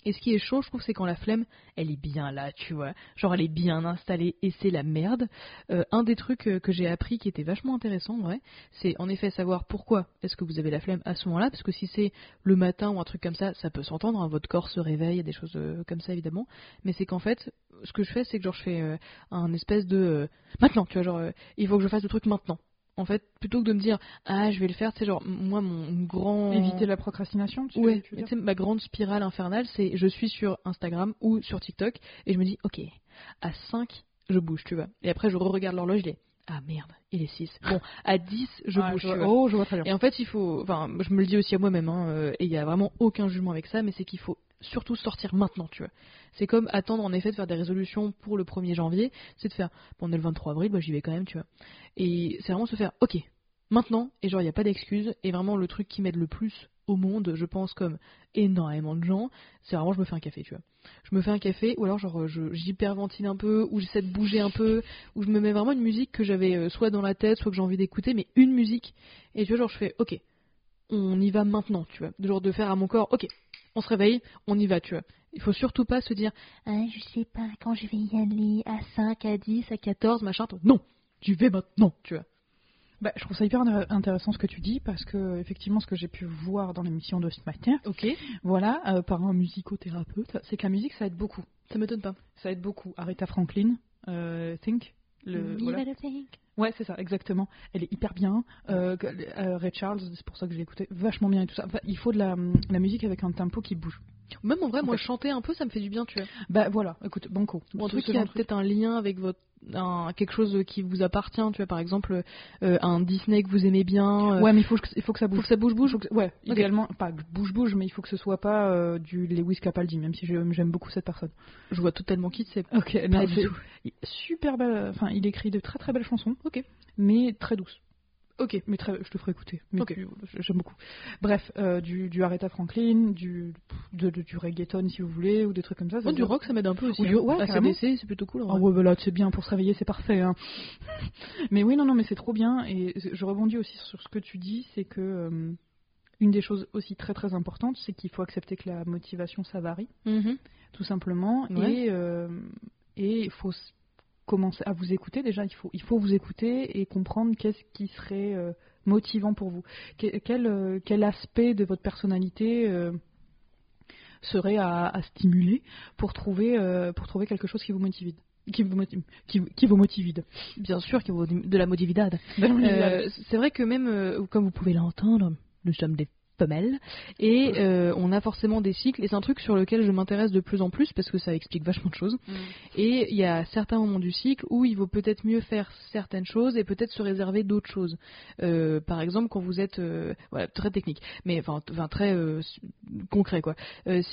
Speaker 1: Et ce qui est chaud, je trouve, c'est quand la flemme, elle est bien là, tu vois. Genre, elle est bien installée et c'est la merde. Euh, un des trucs euh, que j'ai appris qui était vachement intéressant, c'est en effet savoir pourquoi est-ce que vous avez la flemme à ce moment-là. Parce que si c'est le matin ou un truc comme ça, ça peut s'entendre. hein, votre corps se réveille, des choses euh, comme ça, évidemment. Mais c'est qu'en fait, ce que je fais, c'est que genre, je fais un espèce de. maintenant, tu vois, genre, il faut que je fasse le truc maintenant. En fait, plutôt que de me dire, ah, je vais le faire, c'est genre, moi, mon grand.
Speaker 2: Éviter la procrastination, tu,
Speaker 1: Ouais,
Speaker 2: tu
Speaker 1: ma grande spirale infernale, c'est je suis sur Instagram ou sur TikTok et je me dis, ok, à 5, je bouge, tu vois. Et après, je re-regarde l'horloge, il est ah merde, il est 6. Bon, à 10, je
Speaker 2: Ah,
Speaker 1: bouge.
Speaker 2: je vois-
Speaker 1: vois.
Speaker 2: Oh, je vois très bien.
Speaker 1: Et en fait, il faut. Enfin, je me le dis aussi à moi-même, hein, euh, et il y a vraiment aucun jugement avec ça, mais c'est qu'il faut surtout sortir maintenant, tu vois. C'est comme attendre en effet de faire des résolutions pour le 1er janvier, c'est de faire, bon, on est le 23 avril, bah j'y vais quand même, tu vois. Et c'est vraiment se faire, ok, maintenant, et genre, il n'y a pas d'excuse, et vraiment le truc qui m'aide le plus au monde, je pense, comme énormément de gens, c'est vraiment je me fais un café, tu vois. Je me fais un café, ou alors genre j'hyperventile un peu, ou j'essaie de bouger un peu, ou je me mets vraiment une musique que j'avais euh, soit dans la tête, soit que j'ai envie d'écouter, mais une musique, et tu vois, genre je fais, ok, on y va maintenant, tu vois. De genre de faire à mon corps, ok, on se réveille, on y va, tu vois. Il faut surtout pas se dire, ah, je sais pas quand je vais y aller, à 5, à 10, à 14, machin. Non, tu vas maintenant, tu vois.
Speaker 2: Bah, je trouve ça hyper intér- intéressant ce que tu dis parce que effectivement ce que j'ai pu voir dans l'émission de ce matin,
Speaker 1: Ok,
Speaker 2: voilà, euh, par un musicothérapeute, c'est que la musique ça aide beaucoup.
Speaker 1: ça m'étonne pas.
Speaker 2: Ça aide beaucoup. Aretha Franklin, euh, Think, le, voilà. Ouais, c'est ça, exactement. Elle est hyper bien. Euh, Ray Charles, c'est pour ça que je l'ai écouté, vachement bien et tout ça. Enfin, il faut de la, la musique avec un tempo qui bouge.
Speaker 1: Même en vrai,
Speaker 2: En
Speaker 1: moi,
Speaker 2: fait-
Speaker 1: chanter un peu, ça me fait du bien, tu vois.
Speaker 2: Bah voilà, écoute, banco.
Speaker 1: Ou un truc qui a peut-être un lien avec votre un- quelque chose qui vous appartient, tu vois, par exemple euh, un Disney que vous aimez bien. euh,
Speaker 2: Ouais, mais il faut, que- il faut que ça
Speaker 1: faut
Speaker 2: bouge.
Speaker 1: que ça bouge, bouge.
Speaker 2: Faut que- ouais,
Speaker 1: Ok.
Speaker 2: idéalement, pas que bouge bouge, mais il faut que ce soit pas euh, du Lewis Capaldi, même si j'aime beaucoup cette personne.
Speaker 1: Je vois totalement qui c'est.
Speaker 2: Ok,
Speaker 1: Pas du tout.
Speaker 2: super belle. Enfin, il écrit de très très belles chansons.
Speaker 1: Ok.
Speaker 2: mais très douces.
Speaker 1: Ok.
Speaker 2: Mais très, je te ferai écouter. Mais j'aime beaucoup. Bref, euh, du, du Aretha Franklin, du, de, de- du reggaeton si vous voulez, ou des trucs comme ça. ça
Speaker 1: Oh, du rock, ça m'aide un peu aussi.
Speaker 2: Ou du-
Speaker 1: hein.
Speaker 2: ouais.
Speaker 1: ACDC, c'est plutôt cool.
Speaker 2: Ah ouais, bah là, c'est bien pour se réveiller, c'est parfait. hein. mais oui, non, non, mais c'est trop bien. Et je rebondis aussi sur ce que tu dis, c'est que euh, une des choses aussi très très importantes, c'est qu'il faut accepter que la motivation, ça varie,
Speaker 1: Mhm.
Speaker 2: tout simplement.
Speaker 1: Ouais.
Speaker 2: Et euh, et il faut commencer à vous écouter. Déjà, il faut il faut vous écouter et comprendre qu'est-ce qui serait euh, motivant pour vous. Que- Quel, euh, quel aspect de votre personnalité euh, serait à, à stimuler pour trouver, pour trouver quelque chose qui vous motive. Qui vous motive. Qui, qui vous motive?
Speaker 1: Bien sûr y a de la motividade. Euh, c'est vrai que même, comme vous pouvez l'entendre, nous sommes des femelles et euh, on a forcément des cycles et c'est un truc sur lequel je m'intéresse de plus en plus parce que ça explique vachement de choses. Et il y a certains moments du cycle où il vaut peut-être mieux faire certaines choses et peut-être se réserver d'autres choses. Euh, par exemple quand vous êtes euh, voilà très technique mais enfin, très concret quoi.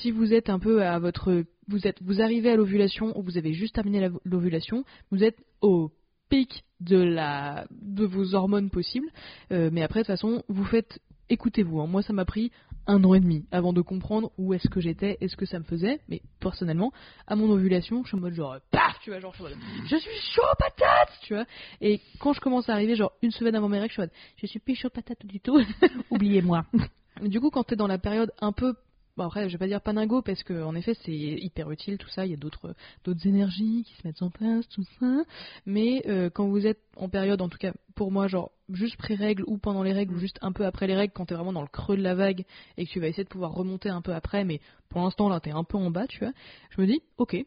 Speaker 1: Si vous êtes un peu à votre vous êtes vous arrivez à l'ovulation ou vous avez juste terminé la- l'ovulation vous êtes au pic de la de vos hormones possibles. Euh, mais après de toute façon vous faites écoutez-vous hein. moi ça m'a pris un an et demi avant de comprendre où est-ce que j'étais et ce que ça me faisait mais personnellement à mon ovulation je suis en mode genre paf tu vois genre je suis en mode, je suis chaud patate tu vois et quand je commence à arriver genre une semaine avant mes règles je suis en mode, je suis plus chaud patate du tout
Speaker 2: Oubliez-moi.
Speaker 1: du coup, quand t'es dans la période un peu. Bon, après, je vais pas dire paningo parce que en effet, c'est hyper utile tout ça. Il y a d'autres d'autres énergies qui se mettent en place, tout ça. Mais euh, quand vous êtes en période, en tout cas pour moi, genre juste pré-règles ou pendant les règles ou juste un peu après les règles, quand t'es vraiment dans le creux de la vague et que tu vas essayer de pouvoir remonter un peu après, mais pour l'instant là, t'es un peu en bas, tu vois. Je me dis, ok.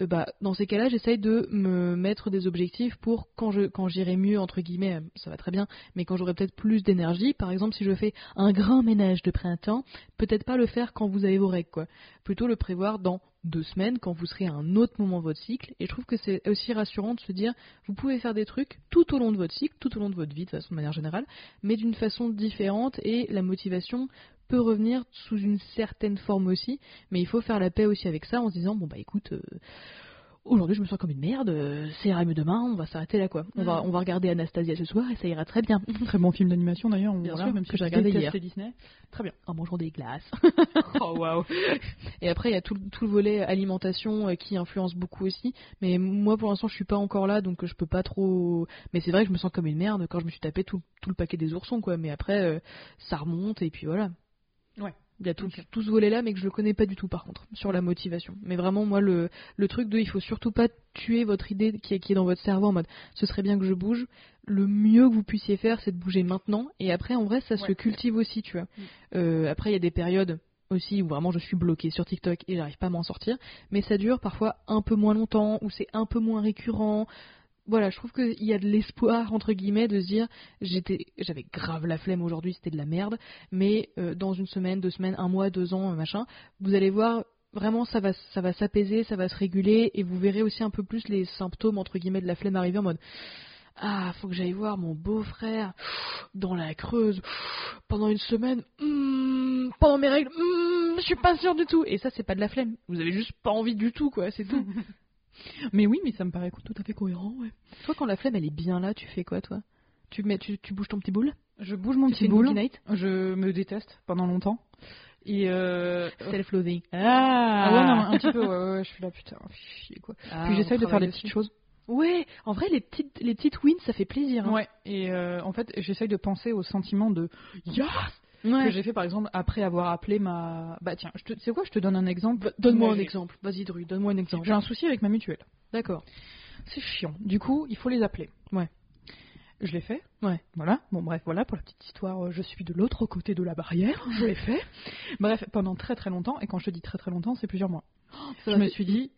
Speaker 1: Euh, bah, dans ces cas-là, j'essaye de me mettre des objectifs pour quand je quand j'irai mieux entre guillemets, euh, ça va très bien, mais quand j'aurai peut-être plus d'énergie, par exemple si je fais un grand ménage de printemps, peut-être pas le faire quand vous avez vos règles, quoi. Plutôt le prévoir dans deux semaines, quand vous serez à un autre moment de votre cycle. Et je trouve que c'est aussi rassurant de se dire, vous pouvez faire des trucs tout au long de votre cycle, tout au long de votre vie, de façon de manière générale, mais d'une façon différente. Et la motivation peut revenir sous une certaine forme aussi, mais il faut faire la paix aussi avec ça en se disant, bon bah écoute. euh, Aujourd'hui, je me sens comme une merde. euh, mieux demain. On va s'arrêter là, quoi. On va,
Speaker 2: Mm.
Speaker 1: on va regarder Anastasia ce soir et ça ira très bien.
Speaker 2: Très bon film d'animation d'ailleurs.
Speaker 1: Bien
Speaker 2: voilà,
Speaker 1: sûr,
Speaker 2: même
Speaker 1: que
Speaker 2: si
Speaker 1: j'ai regardé hier.
Speaker 2: Disney. Très bien.
Speaker 1: En mangeant des glaces.
Speaker 2: Oh waouh.
Speaker 1: Et après, il y a tout, le- tout le volet alimentation euh, qui influence beaucoup aussi. Mais moi, pour l'instant, je suis pas encore là, donc euh, je peux pas trop. Mais c'est vrai que je me sens comme une merde quand je me suis tapé tout, tout le paquet des oursons, quoi. Mais après, euh, ça remonte et puis voilà.
Speaker 2: Ouais.
Speaker 1: Il y a tout, ce volet-là, mais que je le connais pas du tout, par contre, sur la motivation. Mais vraiment, moi, le, le truc de, il faut surtout pas tuer votre idée qui est, qui est dans votre cerveau en mode, ce serait bien que je bouge. Le mieux que vous puissiez faire, c'est de bouger maintenant. Et après, en vrai, ça se cultive aussi, tu vois.
Speaker 2: Mm.
Speaker 1: Euh, après, il y a des périodes aussi où vraiment je suis bloquée sur TikTok et j'arrive pas à m'en sortir. Mais ça dure parfois un peu moins longtemps, ou c'est un peu moins récurrent. Voilà, je trouve qu'il y a de l'espoir, entre guillemets, de se dire, j'étais, j'avais grave la flemme aujourd'hui, c'était de la merde, mais euh, dans une semaine, deux semaines, un mois, deux ans, euh, machin, vous allez voir, vraiment, ça va, ça va s'apaiser, ça va se réguler, et vous verrez aussi un peu plus les symptômes, entre guillemets, de la flemme arriver en mode, Ah, faut que j'aille voir mon beau-frère dans la Creuse pendant une semaine. Hmm, pendant mes règles, hmm, je suis pas sûre du tout. Et ça, c'est pas de la flemme. Vous avez juste pas envie du tout, quoi. C'est tout.
Speaker 2: Mais oui, mais ça me paraît tout à fait cohérent, ouais.
Speaker 1: toi, quand la flemme, elle est bien là, tu fais quoi, toi? Tu, mets, tu, tu bouges ton petit boule?
Speaker 2: Je bouge mon
Speaker 1: Tu
Speaker 2: petit boule. Je me déteste pendant longtemps. Et euh...
Speaker 1: Self-loathing.
Speaker 2: Ah ouais, non, un petit peu, ouais, ouais, je suis là, putain, chier, quoi.
Speaker 1: Ah,
Speaker 2: Puis j'essaye de faire des petites choses.
Speaker 1: Ouais, en vrai, les petites, les petites wins, ça fait plaisir. hein.
Speaker 2: Ouais, et euh, en fait, j'essaye de penser au sentiment de yes
Speaker 1: Ouais.
Speaker 2: que j'ai fait par exemple après avoir appelé ma. Bah tiens, te... c'est quoi Je te donne un exemple.
Speaker 1: Donne-moi un exemple. Vas-y, Dru, donne-moi un exemple.
Speaker 2: J'ai un souci avec ma mutuelle.
Speaker 1: D'accord.
Speaker 2: C'est chiant. Du coup, il faut les appeler.
Speaker 1: Ouais.
Speaker 2: Je l'ai fait.
Speaker 1: Ouais.
Speaker 2: Voilà. Bon, bref, voilà pour la petite histoire. euh, Je suis de l'autre côté de la barrière. Je l'ai fait. Bref, pendant très très longtemps. Et quand je te dis très très longtemps, c'est plusieurs mois. je me suis dit,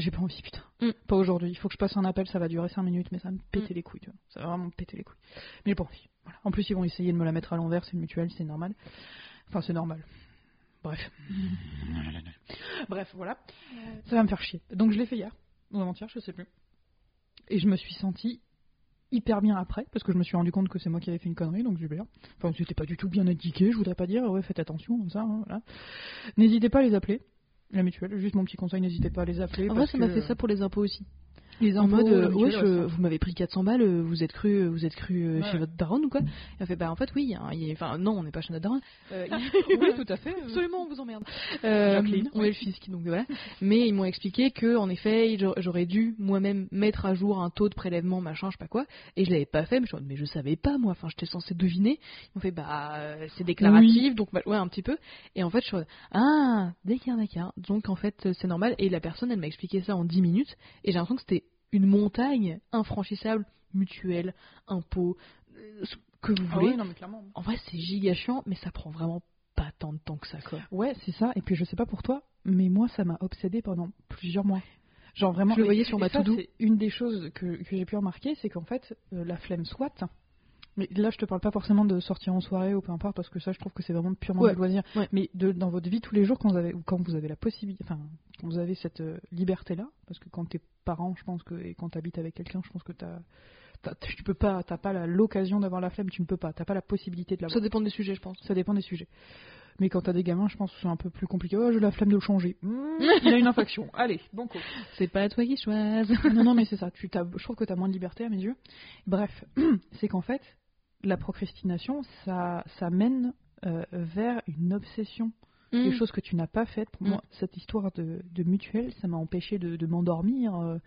Speaker 2: j'ai pas envie, putain.
Speaker 1: Mm.
Speaker 2: Pas aujourd'hui. Il faut que je passe un appel. Ça va durer 5 minutes, mais ça va me péter
Speaker 1: Mm.
Speaker 2: les couilles. tu vois. Ça va vraiment me péter les couilles. Mais j'ai pas envie. Voilà. En plus, ils vont essayer de me la mettre à l'envers. C'est une mutuelle, c'est normal. Enfin, c'est normal. Bref. Bref, voilà. Ça va me faire chier. Donc je l'ai fait hier, ou avant-hier, je sais plus. Et je me suis sentie hyper bien après, parce que je me suis rendu compte que c'est moi qui avais fait une connerie, donc super. Enfin, c'était pas du tout bien indiqué, je voudrais pas dire, ouais, faites attention, comme ça, hein, voilà. N'hésitez pas à les appeler, la mutuelle, juste mon petit conseil, n'hésitez pas à les appeler.
Speaker 1: En vrai, ça m'a
Speaker 2: que,
Speaker 1: fait ça pour les impôts aussi.
Speaker 2: Les
Speaker 1: En
Speaker 2: impôts,
Speaker 1: mode,
Speaker 2: la
Speaker 1: euh, ouais, je- vous m'avez pris 400 balles, euh, vous êtes cru, euh, vous êtes cru euh,
Speaker 2: Ouais.
Speaker 1: chez votre daronne ou quoi? Et on fait, bah en fait, oui, enfin non, on n'est pas chez notre daronne. Euh,
Speaker 2: oui, tout à fait.
Speaker 1: Absolument, on vous emmerde. Euh, on est le fisc, donc voilà. Mais ils m'ont expliqué que, en effet, j'a- j'aurais dû moi-même mettre à jour un taux de prélèvement, machin, je sais pas quoi, et je l'avais pas fait. Mais je, mais je savais pas moi. Enfin, j'étais censée deviner. Ils m'ont fait, bah c'est déclaratif, donc bah, ouais un petit peu. Et en fait, je suis en mode, ah d'accord, d'accord. Donc en fait, c'est normal. Et la personne, elle m'a expliqué ça en 10 minutes, et j'ai l'impression que c'était une montagne infranchissable, mutuelle, impôts, euh, ce que vous
Speaker 2: Ah
Speaker 1: voulez.
Speaker 2: ouais, non, mais clairement.
Speaker 1: En vrai, c'est giga chiant, mais ça prend vraiment pas tant de temps que ça, quoi.
Speaker 2: Ouais, c'est ça. Et puis je sais pas pour toi, mais moi ça m'a obsédé pendant plusieurs mois. Genre vraiment.
Speaker 1: Je le voyais sur ma.
Speaker 2: C'est une des choses que, que j'ai pu remarquer, c'est qu'en fait euh, la flemme soit. Mais là, je te parle pas forcément de sortir en soirée ou peu importe, parce que ça, je trouve que c'est vraiment purement
Speaker 1: Ouais,
Speaker 2: du loisir.
Speaker 1: ouais.
Speaker 2: Mais de, dans votre vie tous les jours, quand vous avez, ou quand vous avez la possibilité, enfin, quand vous avez cette euh, liberté-là, parce que quand t'es parent, je pense que, et quand t'habites avec quelqu'un, je pense que t'as, t'as- tu peux pas, t'as pas l'occasion d'avoir la flemme, tu ne peux pas, t'as pas la possibilité de l'avoir.
Speaker 1: Ça dépend des sujets, je pense.
Speaker 2: Ça dépend des sujets. Mais quand t'as des gamins, je pense que c'est un peu plus compliqué. Oh, j'ai la flemme de le changer. Mmh, il a une infection. Allez, bon coup.
Speaker 1: C'est pas toi qui choisis.
Speaker 2: non, non, mais c'est ça. Tu t'as- je trouve que tu as moins de liberté à mes yeux. Bref, c'est qu'en fait, la procrastination, ça, ça mène euh, vers une obsession. Des
Speaker 1: Mm.
Speaker 2: choses que tu n'as pas faites. Pour
Speaker 1: Mm.
Speaker 2: moi, cette histoire de, de mutuelle, ça m'a empêché de, de m'endormir euh,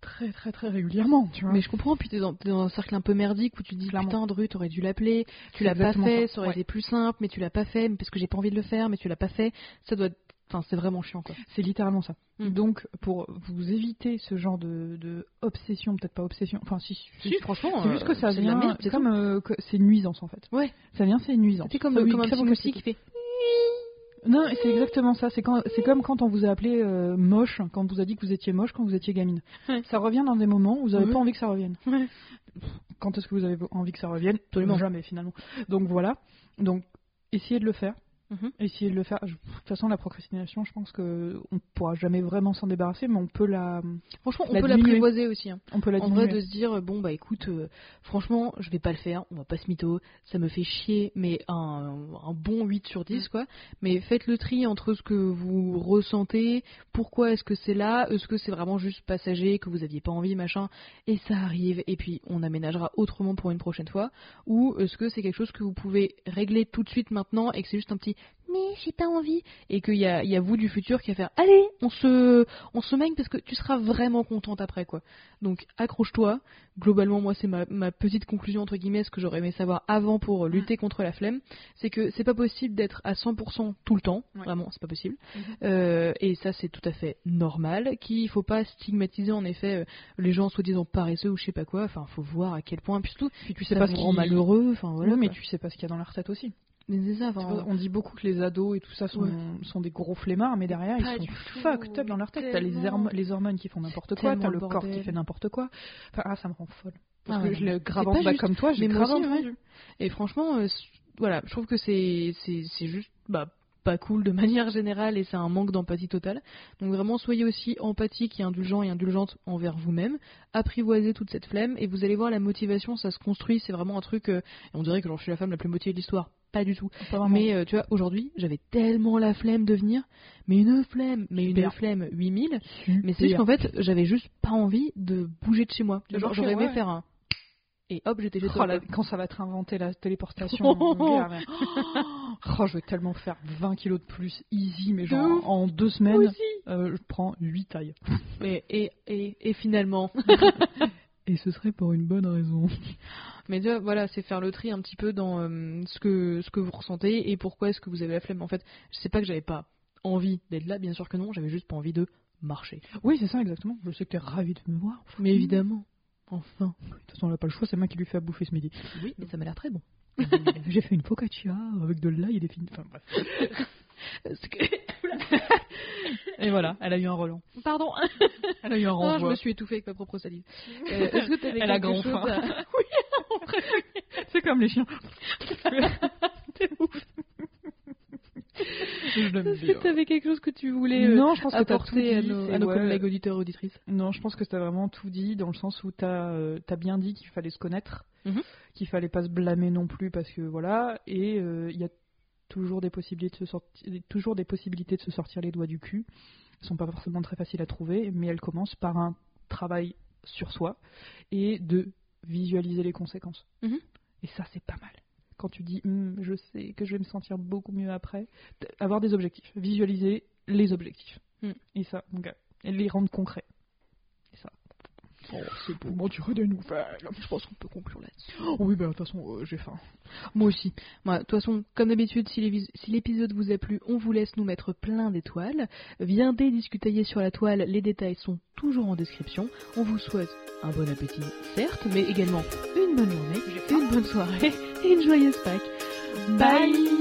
Speaker 2: très, très, très régulièrement. Tu vois.
Speaker 1: Mais je comprends, puis t'es dans, t'es dans un cercle un peu merdique où tu te dis
Speaker 2: Clairement.
Speaker 1: putain Dru, t'aurais dû l'appeler, tu l'as pas fait,
Speaker 2: ça.
Speaker 1: ça aurait
Speaker 2: Ouais.
Speaker 1: été plus simple, mais tu l'as pas fait, parce que j'ai pas envie de le faire, mais tu l'as pas fait. Ça doit être... Enfin, c'est vraiment chiant quoi.
Speaker 2: C'est littéralement ça.
Speaker 1: Mm.
Speaker 2: Donc, pour vous éviter ce genre de, de obsession, peut-être pas obsession, enfin, si, si,
Speaker 1: franchement,
Speaker 2: c'est juste que ça
Speaker 1: de la
Speaker 2: vient,
Speaker 1: merde, c'est
Speaker 2: comme euh, c'est une nuisance en fait.
Speaker 1: Ouais.
Speaker 2: Ça vient, c'est une nuisance.
Speaker 1: C'est comme,
Speaker 2: Ça, oui,
Speaker 1: comme un
Speaker 2: ça,
Speaker 1: petit moustique qui fait...
Speaker 2: Non, c'est exactement ça. C'est quand, c'est comme quand on vous a appelé euh, moche, quand on vous a dit que vous étiez moche quand vous étiez gamine.
Speaker 1: Ouais.
Speaker 2: Ça revient dans des moments où vous n'avez
Speaker 1: Ouais.
Speaker 2: pas envie que ça revienne.
Speaker 1: Ouais.
Speaker 2: Quand est-ce que vous avez envie que ça revienne?
Speaker 1: Absolument.
Speaker 2: Jamais finalement. Donc voilà. Donc essayez de le faire.
Speaker 1: Mhm.
Speaker 2: Essayez de le faire. De toute façon, la procrastination, je pense que on pourra jamais vraiment s'en débarrasser, mais on peut la,
Speaker 1: Franchement, on
Speaker 2: La
Speaker 1: peut l'apprivoiser aussi. hein.
Speaker 2: on peut la
Speaker 1: En
Speaker 2: diminuer.
Speaker 1: vrai, de se dire, bon, bah écoute, euh, franchement, je vais pas le faire, on va pas se mytho, ça me fait chier, mais un, un bon 8 sur 10, quoi. Mais faites le tri entre ce que vous ressentez, pourquoi est-ce que c'est là, est-ce que c'est vraiment juste passager, que vous aviez pas envie, machin, et ça arrive, et puis on aménagera autrement pour une prochaine fois, ou est-ce que c'est quelque chose que vous pouvez régler tout de suite maintenant, et que c'est juste un petit, mais j'ai pas envie, et qu'il y a, il y a vous du futur qui va faire, allez, on se, on se mène parce que tu seras vraiment contente après, quoi. Donc accroche-toi. Globalement, moi, c'est ma, ma petite conclusion entre guillemets, ce que j'aurais aimé savoir avant pour lutter contre la flemme, c'est que c'est pas possible d'être à 100% tout le temps.
Speaker 2: Ouais.
Speaker 1: Vraiment, c'est pas possible.
Speaker 2: Mhm.
Speaker 1: Euh, et ça, c'est tout à fait normal. Qu'il faut pas stigmatiser en effet euh, les gens soi-disant paresseux ou je sais pas quoi. Enfin, faut voir à quel point. Puis surtout,
Speaker 2: Puis tu sais pas ce
Speaker 1: rend
Speaker 2: qui
Speaker 1: malheureux. Enfin voilà.
Speaker 2: Mais tu sais pas ce qu'il y a dans leur tête aussi.
Speaker 1: Mais ça. Enfin,
Speaker 2: on dit beaucoup que les ados et tout ça sont,
Speaker 1: Ouais.
Speaker 2: sont des gros flemmards, mais derrière
Speaker 1: Pas
Speaker 2: ils sont fucked up dans leur tête. T'as les, les hormones qui font n'importe quoi, t'as
Speaker 1: le
Speaker 2: corps qui fait n'importe quoi. Enfin, ah, ça me rend folle. Parce
Speaker 1: Ah
Speaker 2: que
Speaker 1: ouais,
Speaker 2: je le grave en
Speaker 1: pas
Speaker 2: bas comme toi, j'ai grave
Speaker 1: aussi,
Speaker 2: entendu.
Speaker 1: Et franchement, euh, voilà, je trouve que c'est juste bah pas cool de manière générale et c'est un manque d'empathie totale. Donc vraiment, soyez aussi empathique et indulgent et indulgente envers vous-même. Apprivoisez toute cette flemme et vous allez voir la motivation, ça se construit. C'est vraiment un truc. euh, on dirait que genre, je suis la femme la plus motivée de l'histoire. Pas du tout.
Speaker 2: Pas.
Speaker 1: Mais euh, tu vois, aujourd'hui, j'avais tellement la flemme de venir, mais une flemme, mais une flemme 8000.
Speaker 2: Super.
Speaker 1: Mais c'est juste qu'en fait, j'avais juste pas envie de bouger de chez moi.
Speaker 2: De
Speaker 1: Genre, j'aurais aimé
Speaker 2: ouais.
Speaker 1: faire un. Et hop, j'étais chez
Speaker 2: Oh,
Speaker 1: quoi.
Speaker 2: quand ça va être inventé la téléportation.
Speaker 1: Oh.
Speaker 2: Oh, je vais tellement faire 20 kilos de plus easy, mais genre
Speaker 1: De
Speaker 2: en deux semaines, euh, je prends 8 tailles.
Speaker 1: Et, et, et finalement.
Speaker 2: Et ce serait pour une bonne raison.
Speaker 1: Mais voilà, c'est faire le tri un petit peu dans euh, ce, que, ce que vous ressentez et pourquoi est-ce que vous avez la flemme. En fait, je sais pas que j'avais pas envie d'être là, bien sûr que non, j'avais juste pas envie de marcher.
Speaker 2: Oui, c'est ça exactement. Je sais que t'es ravi de me voir.
Speaker 1: Mais évidemment, enfin.
Speaker 2: De toute façon, on n'a pas le choix, c'est moi qui lui fais à bouffer ce midi.
Speaker 1: Oui, mais ça m'a l'air très bon.
Speaker 2: J'ai fait une focaccia avec de l'ail et des fines. Enfin bref.
Speaker 1: Parce que-
Speaker 2: Et voilà, elle a eu un relent.
Speaker 1: Pardon,
Speaker 2: Elle a eu un
Speaker 1: Ah, je
Speaker 2: renvoi.
Speaker 1: me suis étouffée avec ma propre salive. Euh, est-ce que t'avais
Speaker 2: Elle a grand faim.
Speaker 1: à-
Speaker 2: C'est comme les chiens. T'es ouf.
Speaker 1: Est-ce que t'avais quelque chose que tu voulais euh,
Speaker 2: Non, je pense que t'as tout
Speaker 1: apporter à nos,
Speaker 2: c'est-
Speaker 1: à nos
Speaker 2: ouais.
Speaker 1: collègues auditeurs et auditrices?
Speaker 2: Non, je pense que t'as vraiment tout dit dans le sens où t'as euh, t'as bien dit qu'il fallait se connaître,
Speaker 1: Mhm.
Speaker 2: qu'il fallait pas se blâmer non plus parce que voilà, et euh, il y a toujours des possibilités de se sortir, toujours des possibilités de se sortir les doigts du cul. Elles sont pas forcément très faciles à trouver, mais elles commencent par un travail sur soi et de visualiser les conséquences.
Speaker 1: Mhm.
Speaker 2: Et ça, c'est pas mal. Quand tu dis, Hum, je sais que je vais me sentir beaucoup mieux après, avoir des objectifs, visualiser les objectifs.
Speaker 1: Mhm.
Speaker 2: Et ça, mon gars, et les rendre concrets. Oh, c'est pour moi, tu des nouvelles.
Speaker 1: Je pense qu'on peut conclure là-dessus.
Speaker 2: Oh, oui, bah, de toute façon, euh, j'ai faim.
Speaker 1: Moi aussi. De toute façon, comme d'habitude, si l'épisode vous a plu, on vous laisse nous mettre plein d'étoiles. Viendez discutailler sur la toile, les détails sont toujours en description. On vous souhaite un bon appétit, certes, mais également une bonne journée, une bonne soirée et une joyeuse Pâques. Bye